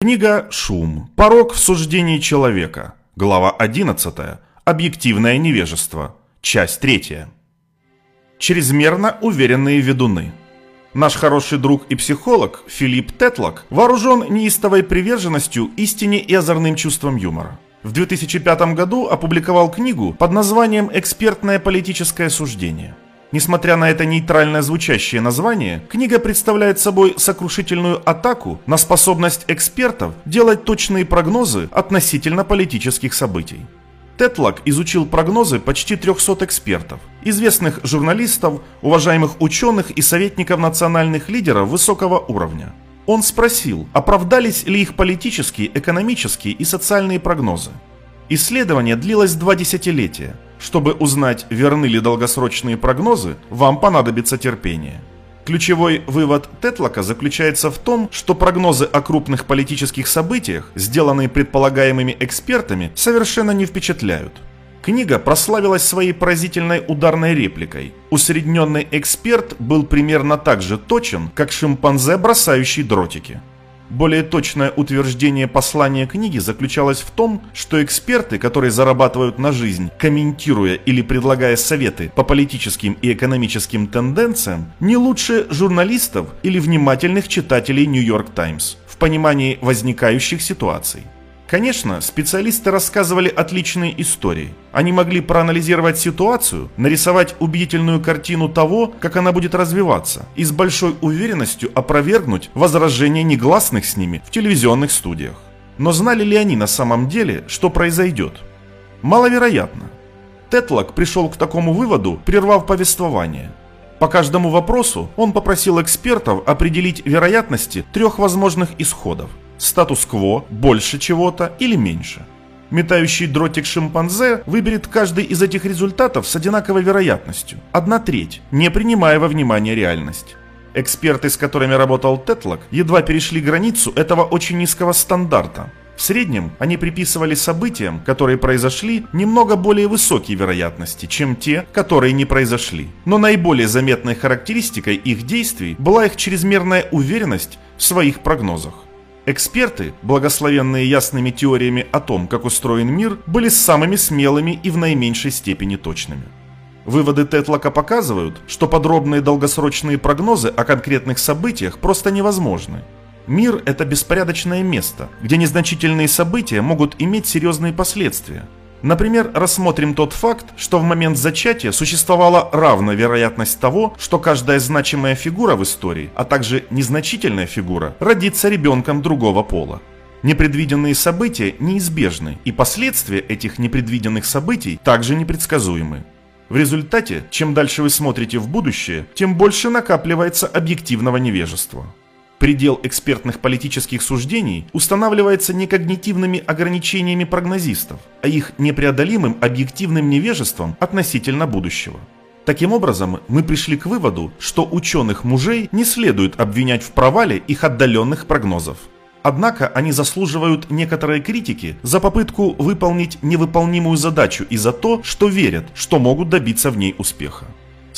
Книга «Шум. Порог в суждении человека». Глава 11. Объективное невежество. Часть 3. Чрезмерно уверенные ведуны. Наш хороший друг и психолог Филипп Тетлок вооружен неистовой приверженностью истине и озорным чувством юмора. В 2005 году опубликовал книгу под названием «Экспертное политическое суждение». Несмотря на это нейтрально звучащее название, книга представляет собой сокрушительную атаку на способность экспертов делать точные прогнозы относительно политических событий. Тетлок изучил прогнозы почти 300 экспертов, известных журналистов, уважаемых ученых и советников национальных лидеров высокого уровня. Он спросил, оправдались ли их политические, экономические и социальные прогнозы. Исследование длилось два десятилетия – чтобы узнать, верны ли долгосрочные прогнозы, вам понадобится терпение. Ключевой вывод Тетлока заключается в том, что прогнозы о крупных политических событиях, сделанные предполагаемыми экспертами, совершенно не впечатляют. Книга прославилась своей поразительной ударной репликой. Усредненный эксперт был примерно так же точен, как шимпанзе, бросающий дротики. Более точное утверждение послания книги заключалось в том, что эксперты, которые зарабатывают на жизнь, комментируя или предлагая советы по политическим и экономическим тенденциям, не лучше журналистов или внимательных читателей York Times в понимании возникающих ситуаций. Конечно, специалисты рассказывали отличные истории. Они могли проанализировать ситуацию, нарисовать убедительную картину того, как она будет развиваться, и с большой уверенностью опровергнуть возражения негласных с ними в телевизионных студиях. Но знали ли они на самом деле, что произойдет? Маловероятно. Тетлок пришел к такому выводу, прервав повествование. По каждому вопросу он попросил экспертов определить вероятности трех возможных исходов – статус-кво, больше чего-то или меньше. Метающий дротик шимпанзе выберет каждый из этих результатов с одинаковой вероятностью – одна треть, не принимая во внимание реальность. Эксперты, с которыми работал Тетлок, едва перешли границу этого очень низкого стандарта. В среднем они приписывали событиям, которые произошли, немного более высокие вероятности, чем те, которые не произошли. Но наиболее заметной характеристикой их действий была их чрезмерная уверенность в своих прогнозах. Эксперты, благословенные ясными теориями о том, как устроен мир, были самыми смелыми и в наименьшей степени точными. Выводы Тетлока показывают, что подробные долгосрочные прогнозы о конкретных событиях просто невозможны. Мир – это беспорядочное место, где незначительные события могут иметь серьезные последствия – Например, рассмотрим тот факт, что в момент зачатия существовала равная вероятность того, что каждая значимая фигура в истории, а также незначительная фигура, родится ребенком другого пола. Непредвиденные события неизбежны, и последствия этих непредвиденных событий также непредсказуемы. В результате, чем дальше вы смотрите в будущее, тем больше накапливается объективного невежества. Предел экспертных политических суждений устанавливается не когнитивными ограничениями прогнозистов, а их непреодолимым объективным невежеством относительно будущего. Таким образом, мы пришли к выводу, что ученых мужей не следует обвинять в провале их отдаленных прогнозов. Однако они заслуживают некоторой критики за попытку выполнить невыполнимую задачу и за то, что верят, что могут добиться в ней успеха.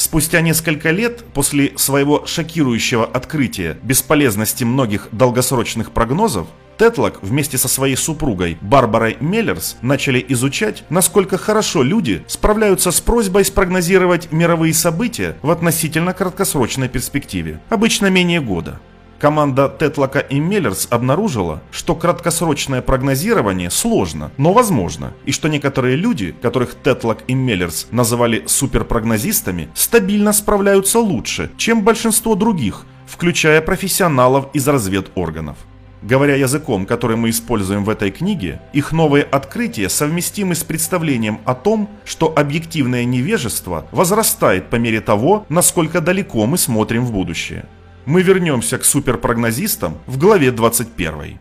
Спустя несколько лет после своего шокирующего открытия бесполезности многих долгосрочных прогнозов, Тетлок вместе со своей супругой Барбарой Меллерс начали изучать, насколько хорошо люди справляются с просьбой спрогнозировать мировые события в относительно краткосрочной перспективе, обычно менее года. Команда Тетлока и Меллерс обнаружила, что краткосрочное прогнозирование сложно, но возможно, и что некоторые люди, которых Тетлок и Меллерс называли суперпрогнозистами, стабильно справляются лучше, чем большинство других, включая профессионалов из разведорганов. Говоря языком, который мы используем в этой книге, их новые открытия совместимы с представлением о том, что объективное невежество возрастает по мере того, насколько далеко мы смотрим в будущее. Мы вернемся к суперпрогнозистам в главе 21.